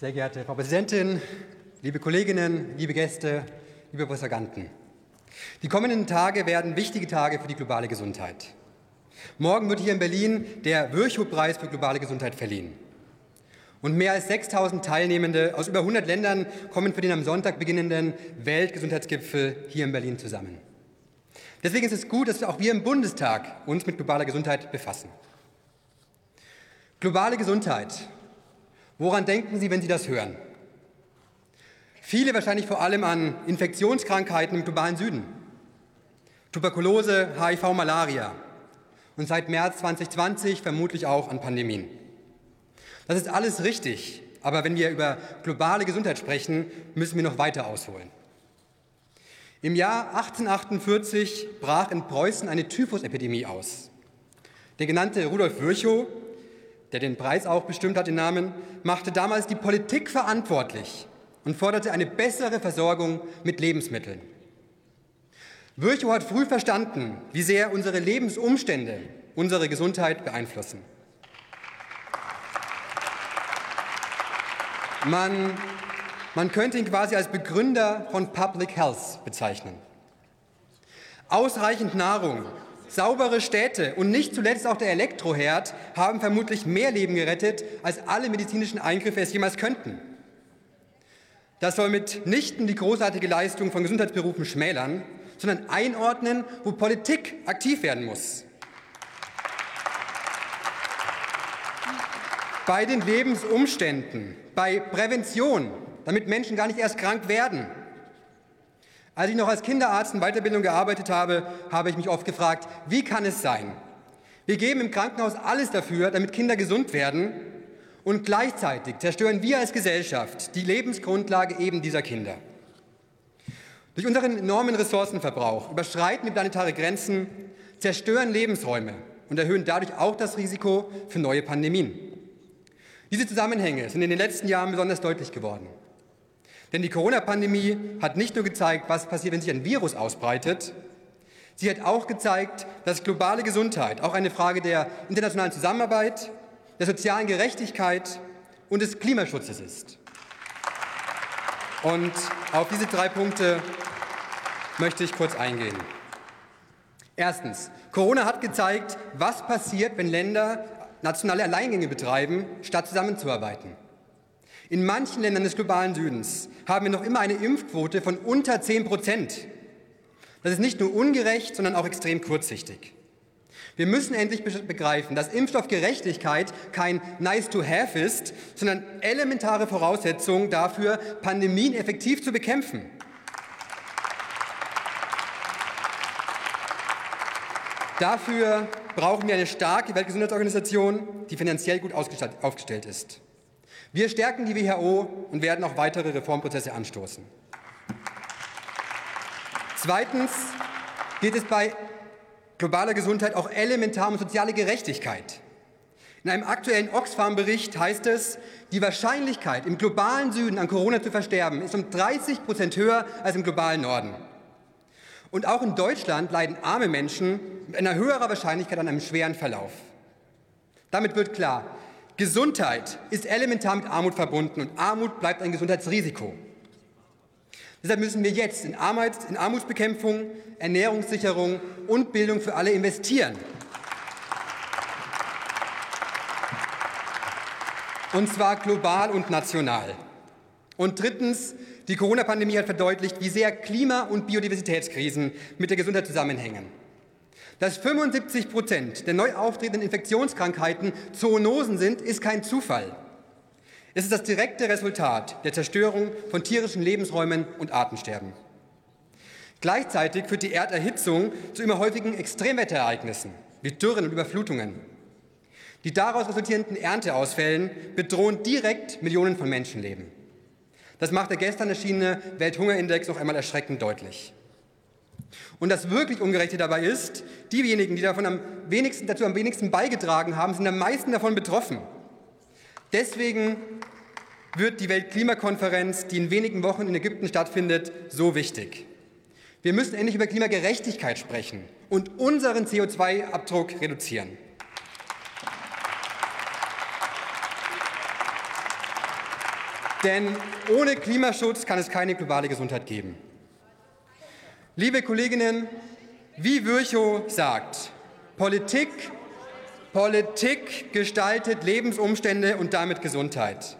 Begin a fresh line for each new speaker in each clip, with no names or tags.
Sehr geehrte Frau Präsidentin, liebe Kolleginnen, liebe Gäste, liebe Propaganten. Die kommenden Tage werden wichtige Tage für die globale Gesundheit. Morgen wird hier in Berlin der Virchow-Preis für globale Gesundheit verliehen. Und mehr als 6000 Teilnehmende aus über 100 Ländern kommen für den am Sonntag beginnenden Weltgesundheitsgipfel hier in Berlin zusammen. Deswegen ist es gut, dass auch wir im Bundestag uns mit globaler Gesundheit befassen. Globale Gesundheit. Woran denken Sie, wenn Sie das hören? Viele wahrscheinlich vor allem an Infektionskrankheiten im globalen Süden. Tuberkulose, HIV, Malaria. Und seit März 2020 vermutlich auch an Pandemien. Das ist alles richtig, aber wenn wir über globale Gesundheit sprechen, müssen wir noch weiter ausholen. Im Jahr 1848 brach in Preußen eine Typhusepidemie aus. Der genannte Rudolf Virchow, der den Preis auch bestimmt hat, den Namen, machte damals die Politik verantwortlich und forderte eine bessere Versorgung mit Lebensmitteln. Virchow hat früh verstanden, wie sehr unsere Lebensumstände unsere Gesundheit beeinflussen. Man, man könnte ihn quasi als Begründer von Public Health bezeichnen. Ausreichend Nahrung, saubere Städte und nicht zuletzt auch der Elektroherd haben vermutlich mehr Leben gerettet, als alle medizinischen Eingriffe es jemals könnten. Das soll mitnichten die großartige Leistung von Gesundheitsberufen schmälern, sondern einordnen, wo Politik aktiv werden muss. bei den Lebensumständen, bei Prävention, damit Menschen gar nicht erst krank werden. Als ich noch als Kinderarzt in Weiterbildung gearbeitet habe, habe ich mich oft gefragt, wie kann es sein? Wir geben im Krankenhaus alles dafür, damit Kinder gesund werden und gleichzeitig zerstören wir als Gesellschaft die Lebensgrundlage eben dieser Kinder. Durch unseren enormen Ressourcenverbrauch überschreiten wir planetare Grenzen, zerstören Lebensräume und erhöhen dadurch auch das Risiko für neue Pandemien. Diese Zusammenhänge sind in den letzten Jahren besonders deutlich geworden. Denn die Corona-Pandemie hat nicht nur gezeigt, was passiert, wenn sich ein Virus ausbreitet, sie hat auch gezeigt, dass globale Gesundheit auch eine Frage der internationalen Zusammenarbeit, der sozialen Gerechtigkeit und des Klimaschutzes ist. Und auf diese drei Punkte möchte ich kurz eingehen. Erstens, Corona hat gezeigt, was passiert, wenn Länder nationale Alleingänge betreiben, statt zusammenzuarbeiten. In manchen Ländern des globalen Südens haben wir noch immer eine Impfquote von unter 10 Prozent. Das ist nicht nur ungerecht, sondern auch extrem kurzsichtig. Wir müssen endlich begreifen, dass Impfstoffgerechtigkeit kein Nice to Have ist, sondern elementare Voraussetzung dafür, Pandemien effektiv zu bekämpfen. Dafür brauchen wir eine starke Weltgesundheitsorganisation, die finanziell gut aufgestellt ist. Wir stärken die WHO und werden auch weitere Reformprozesse anstoßen. Zweitens geht es bei globaler Gesundheit auch elementar um soziale Gerechtigkeit. In einem aktuellen Oxfam-Bericht heißt es, die Wahrscheinlichkeit, im globalen Süden an Corona zu versterben, ist um 30 Prozent höher als im globalen Norden. Und auch in Deutschland leiden arme Menschen mit einer höheren Wahrscheinlichkeit an einem schweren Verlauf. Damit wird klar, Gesundheit ist elementar mit Armut verbunden und Armut bleibt ein Gesundheitsrisiko. Deshalb müssen wir jetzt in, Armuts, in Armutsbekämpfung, Ernährungssicherung und Bildung für alle investieren. Und zwar global und national. Und drittens, die Corona-Pandemie hat verdeutlicht, wie sehr Klima- und Biodiversitätskrisen mit der Gesundheit zusammenhängen. Dass 75 Prozent der neu auftretenden Infektionskrankheiten Zoonosen sind, ist kein Zufall. Es ist das direkte Resultat der Zerstörung von tierischen Lebensräumen und Artensterben. Gleichzeitig führt die Erderhitzung zu immer häufigen Extremwetterereignissen wie Dürren und Überflutungen. Die daraus resultierenden Ernteausfällen bedrohen direkt Millionen von Menschenleben. Das macht der gestern erschienene Welthungerindex noch einmal erschreckend deutlich. Und das wirklich Ungerechte dabei ist, diejenigen, die davon am wenigsten, dazu am wenigsten beigetragen haben, sind am meisten davon betroffen. Deswegen wird die Weltklimakonferenz, die in wenigen Wochen in Ägypten stattfindet, so wichtig. Wir müssen endlich über Klimagerechtigkeit sprechen und unseren CO2-Abdruck reduzieren. Denn ohne Klimaschutz kann es keine globale Gesundheit geben. Liebe Kolleginnen, wie Virchow sagt, Politik, Politik gestaltet Lebensumstände und damit Gesundheit.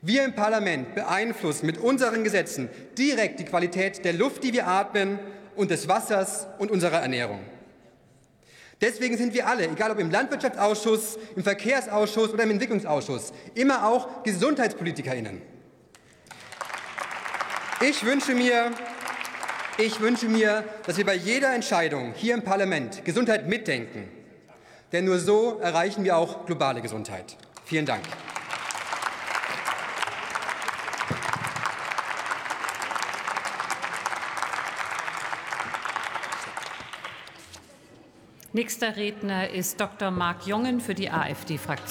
Wir im Parlament beeinflussen mit unseren Gesetzen direkt die Qualität der Luft, die wir atmen, und des Wassers und unserer Ernährung. Deswegen sind wir alle, egal ob im Landwirtschaftsausschuss, im Verkehrsausschuss oder im Entwicklungsausschuss, immer auch GesundheitspolitikerInnen. Ich wünsche mir, ich wünsche mir, dass wir bei jeder Entscheidung hier im Parlament Gesundheit mitdenken. Denn nur so erreichen wir auch globale Gesundheit. Vielen Dank.
Nächster Redner ist Dr. Marc Jongen für die AfD-Fraktion.